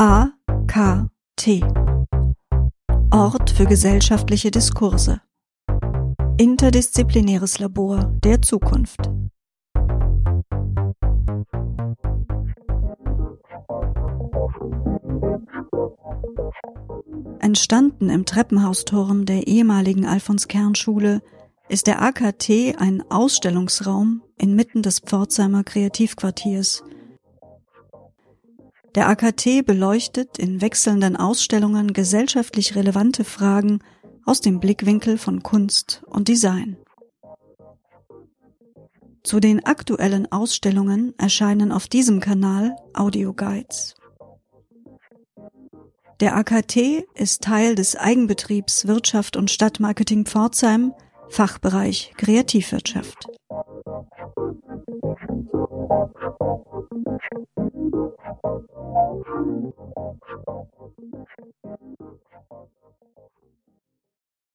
AKT Ort für gesellschaftliche Diskurse Interdisziplinäres Labor der Zukunft Entstanden im Treppenhausturm der ehemaligen Alfons-Kern-Schule ist der AKT ein Ausstellungsraum inmitten des Pforzheimer Kreativquartiers. Der AKT beleuchtet in wechselnden Ausstellungen gesellschaftlich relevante Fragen aus dem Blickwinkel von Kunst und Design. Zu den aktuellen Ausstellungen erscheinen auf diesem Kanal Audioguides. Der AKT ist Teil des Eigenbetriebs Wirtschaft und Stadtmarketing Pforzheim, Fachbereich Kreativwirtschaft.